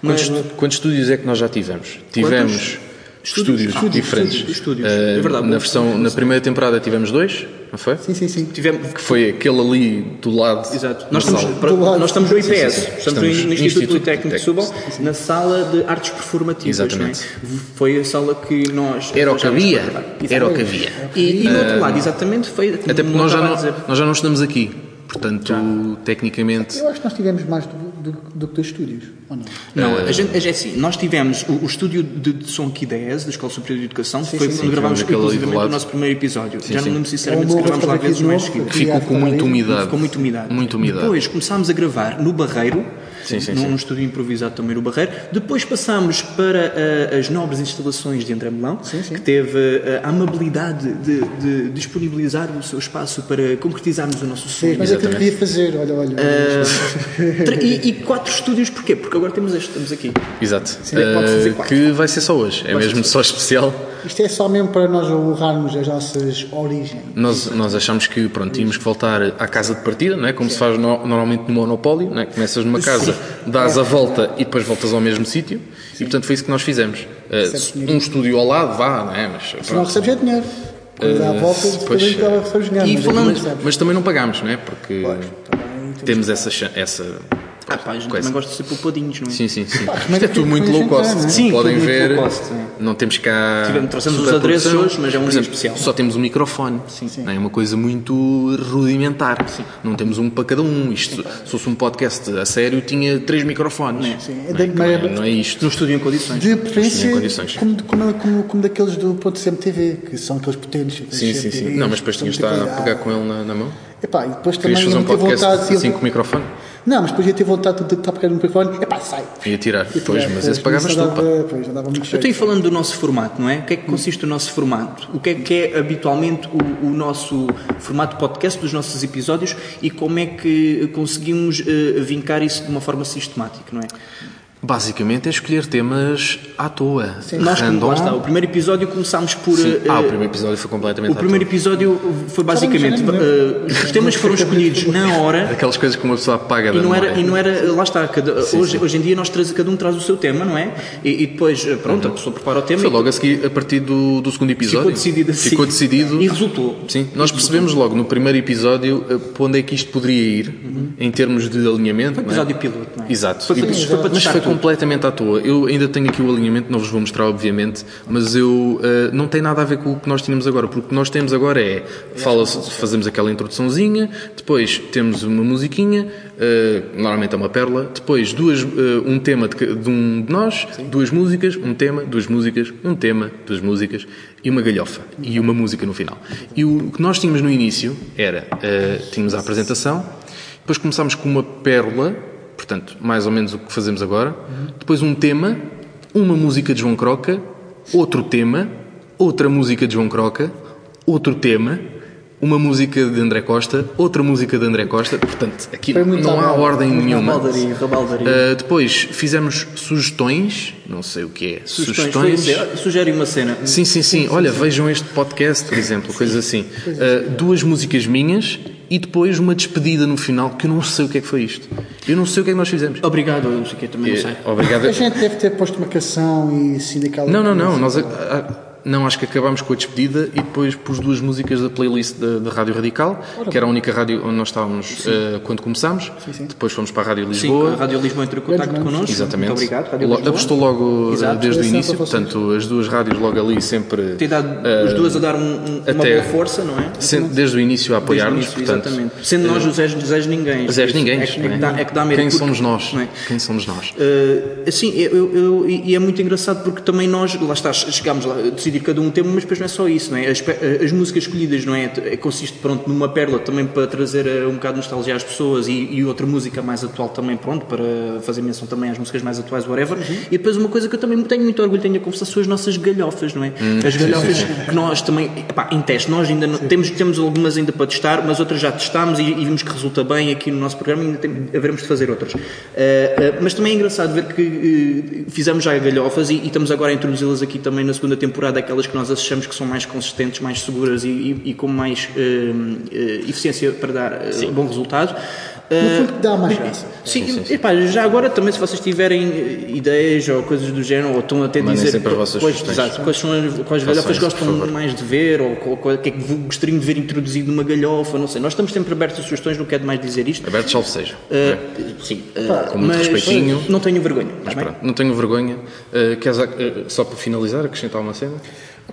Mas, Quantos, quantos estúdios é que nós já tivemos? Tivemos Estúdios? estúdios, Ah, diferentes. estúdios, estúdios. Eh, É verdade, na, versão, na primeira temporada tivemos dois, não foi? Sim, sim, sim. tivemos, Que foi aquele ali do lado. Exato. Nós estamos, para- Do lado. nós estamos no IPS, Sim, sim, sim. estamos, Estamos no no Instituto, Instituto Politécnico de Setúbal, Politécnico. na sala de artes performativas. Exatamente. não é? Foi a sala que nós. Era o que havia. Era o que havia. E, e do outro lado, exatamente, foi. Até porque nós já, não, nós já não estamos aqui. Portanto, tecnicamente. Eu acho que nós tivemos mais do, do, do que dois estúdios, ou não? Não, Eh, a gente, é assim, nós tivemos o, o estúdio de, de som aqui da ES, da Escola Superior de Educação, foi sim, quando sim. gravámos inclusivamente o nosso primeiro episódio. Já não sim. me lembro sinceramente É se um gravámos lá vezes mais seguidas. que- Ficou com muita umidade. Ficou muito umidade. Muita umidade. Depois começámos a gravar no Barreiro, Sim, sim, num sim. estúdio improvisado também no Barreiro. Depois passámos para ah, as nobres instalações de André Melão, que teve ah, a amabilidade de, de disponibilizar o seu espaço para concretizarmos o nosso sonho. Sim, mas é que eu queria fazer, olha, olha. Tra- E, e quatro estúdios, porquê? Porque agora temos este, estamos aqui. Exato. Sim, pode fazer quatro. que vai ser só hoje. É mesmo só especial. Isto é só mesmo para nós honrarmos as nossas origens. Nós, nós achamos que pronto, tínhamos que voltar à casa de partida, não é? como se faz no- normalmente no Monopólio, não é? começas numa casa, dás a volta e depois voltas ao mesmo sítio. E portanto foi isso que nós fizemos. Eh, dinheiro. um estúdio ao lado, vá, não é? Mas, Se não recebes é dinheiro. Quando a volta, pois, depois ela recebes dinheiro. E mas falando, mas também não pagámos, não é? Porque temos essa, essa Ah, pá, a gente coisa. também gosta de ser poupadinhos, não é? Sim, sim, sim. mas Isto é é tudo tudo muito com low cost. não é? Sim, Podem ver. low cost, sim. Não temos cá. Tivemos- trouxemos os adereços hoje, mas é um exemplo, especial. Só temos um microfone. Não é uma coisa muito rudimentar. Não temos um para cada um. Isto, se fosse um podcast a sério, tinha três microfones. Sim, Não é é, da- não é- mas- não é isto. Estúdio em condições. De preferência, condições. como, como, como, como daqueles do ponto CMTV, que são aqueles potentes. Sim, sim, sim. Não, mas depois tinhas de estar a pegar com ele na, mão. Epá, e depois também Querias fazer um podcast assim com o microfone? Não, mas depois ia ter vontade de estar a pegar no microfone. Epá, sai. Ia tirar. Pois, mas esse pagavas tu, pá. Pois, já dava muito Eu estou aí falando do nosso formato, não é? O que é que consiste o nosso formato? O que é que é habitualmente o, o nosso formato podcast dos nossos episódios e como é que conseguimos eh, vincar isso de uma forma sistemática, não é? Basicamente é escolher temas à toa. Nós, como Random. lá está, o primeiro episódio começámos por. Sim. eh, Ah, o primeiro episódio foi completamente o primeiro toa. episódio foi basicamente. Eh, os temas foram escolhidos na hora. Aquelas coisas que uma pessoa apaga E não, era, memória. e não era, lá está, cada, hoje, hoje em dia nós traz, cada um traz o seu tema, não é? E, e depois, eh, pronto, a pessoa prepara o tema Foi e logo a seguir, a partir do, do segundo episódio. ficou decidido assim. Ficou decidido. E resultou. Sim, nós percebemos logo no primeiro episódio eh, para onde é que isto poderia ir, em termos de alinhamento. não é? Episódio piloto, não é? Exato. Foi para, E- foi para testar foi. Completamente à toa. Eu ainda tenho aqui o alinhamento, não vos vou mostrar, obviamente, mas eu eh, não tem nada a ver com o que nós tínhamos agora, porque o que nós temos agora é fala fazemos aquela introduçãozinha, depois temos uma musiquinha, eh, normalmente é uma pérola, depois duas, eh, um tema de, de um de nós, duas músicas, um tema, duas músicas, um tema, duas músicas e uma galhofa e uma música no final. E o que nós tínhamos no início era tínhamos a apresentação, depois começámos com uma pérola, portanto, mais ou menos o que fazemos agora. Depois um tema, uma música de João Croca, outro tema, outra música de João Croca, outro tema, uma música de André Costa, outra música de André Costa. Portanto, aqui não há ordem nenhuma. rabaldaria, rabaldaria. Uh, depois fizemos sugestões, não sei o que é. Sugestões. Foi dizer, Sugere uma cena. Sim, sim, sim. Olha, vejam este podcast, por exemplo, coisas assim. Uh, duas músicas minhas e depois uma despedida no final, que eu não sei o que é que foi isto. Eu não sei o que é que nós fizemos. Obrigado, eu não sei o que, também não É, sei. Obrigado. A gente deve ter posto marcação e assim daquela. Não, não, não. Nós, ah, ah, não, acho que acabámos com a despedida e depois pus duas músicas da playlist da, da Rádio Radical, que era a única rádio onde nós estávamos ah, quando começámos. Depois fomos para a Rádio Sim, Lisboa. a Rádio Lisboa entrou em contacto connosco. Exatamente. Muito obrigado, Rádio Lisboa. Apostou logo Exato. ah, desde o sempre início, portanto, as duas rádios logo ali sempre. Tem dado ah, as duas a dar um- um- uma boa força, não é? Sendo- desde o início a apoiar-nos, exatamente. Sendo nós os Zés, Zés Ninguém. Zés Ninguém, É, que- é que dá, é que dá medo. Quem porque- somos nós? é? Quem somos nós? Uh, assim, eu, eu- e é muito engraçado porque também nós, lá está, chegámos lá a decidir cada um tema, mas depois não é só isso, não é? As, as músicas escolhidas, não é? É- Consiste, pronto, numa pérola também para trazer uh, um bocado de nostalgia às pessoas e, e outra música mais atual também, pronto, para fazer menção também às músicas mais atuais, whatever. E depois uma coisa que eu também tenho muito orgulho, tenho a confessar, são as nossas galhofas, não é? Hum, as galhofas sim, sim. que nós também, epá, em teste, nós ainda não, temos, temos algumas ainda para testar, mas outras já testámos e, e vimos que resulta bem aqui no nosso programa e ainda tem, haveremos de fazer outras. Uh, uh, mas também é engraçado ver que uh, fizemos já galhofas e, e estamos agora a introduzi-las aqui também na segunda temporada, aquelas que nós achamos que são mais consistentes, mais seguras e, e- e com mais uh, uh, eficiência para dar uh, bom resultado. No fundo, que dá mais graça. Sim, epá, já agora também se vocês tiverem eh, ideias ou coisas do género, ou estão até a dizer quais, exato, quais são as, quais galhofas gostam mais de ver, ou o que é que gostariam de ver introduzido numa galhofa, não sei. Nós estamos sempre abertos a sugestões, não quero mais dizer isto. Aberto, salve seja. Eh, sim, eh, Com muito mas respeitinho. Não tenho vergonha. Mas tá bem? pronto, não tenho vergonha. Uh, queres, uh, só para finalizar, acrescentar uma cena?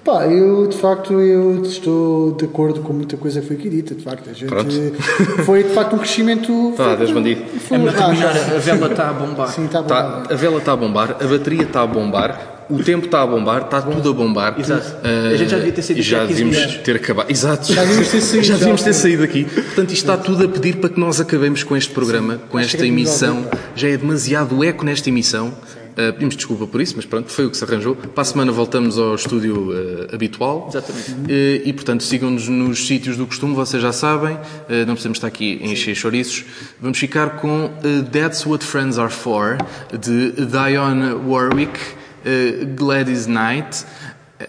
Pá, eu de facto eu estou de acordo com muita coisa que foi aqui dita, de facto. A gente Pronto. foi de facto um crescimento. Tá, foi- Deus bandido. Foi É a vela está a bombar. Sim, está bom. Tá, a vela está a bombar, a bateria está a bombar, o tempo está a bombar, está tudo a bombar. Exato. Uh, A gente já devia ter saído já daqui há 15 devíamos ter acabado. Exato. Já devíamos ter saído, Já já, devíamos ter sim. saído aqui. Portanto, isto está tudo a pedir para que nós acabemos com este programa, com esta chega de nos emissão. ouvir, Já é demasiado eco nesta emissão. Uh, pedimos desculpa por isso, mas pronto, foi o que se arranjou. Para a semana voltamos ao estúdio uh, habitual. Exatamente. Uh, e portanto, sigam-nos nos sítios do costume, vocês já sabem. Não precisamos estar aqui a encher chouriços. Vamos ficar com That's What Friends Are For, de Dionne Warwick, Gladys Knight.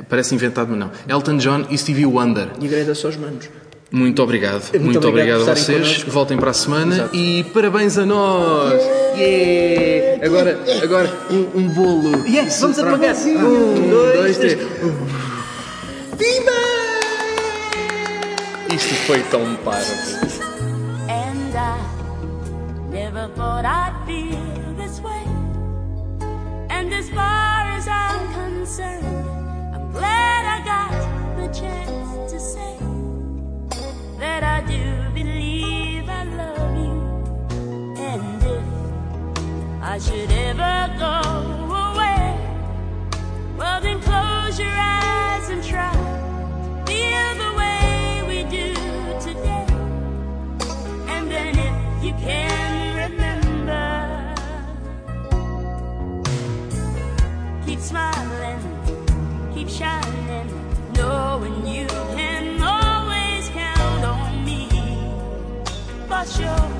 Parece inventado, mas não. Elton John e Stevie Wonder. E agradece aos manos. Muito obrigado. Muito Muito, obrigado obrigado, a vocês. connosco. Voltem para a semana Exato. e parabéns a nós! Yeah! Agora, agora um, um bolo. Yes, vamos apagar. Um, dois, três. Isto foi tão parvo. And I never thought I'd feel this way. And as far as I'm concerned, I'm glad I got the chance that I do believe I love you. And if I should ever go For sure,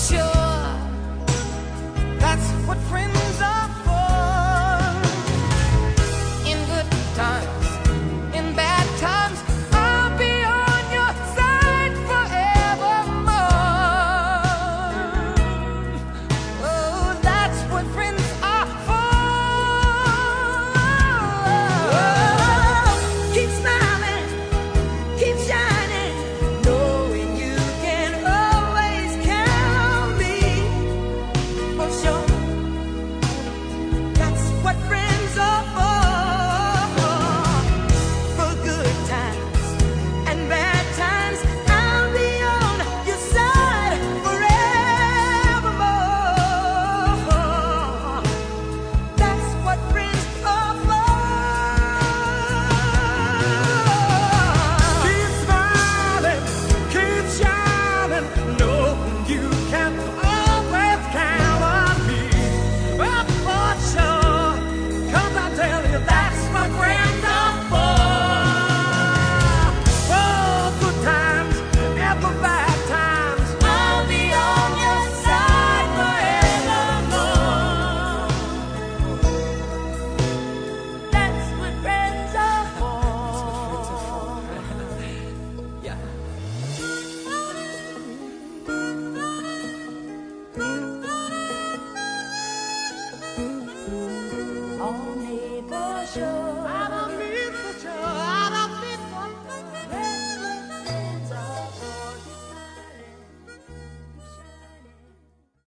sure.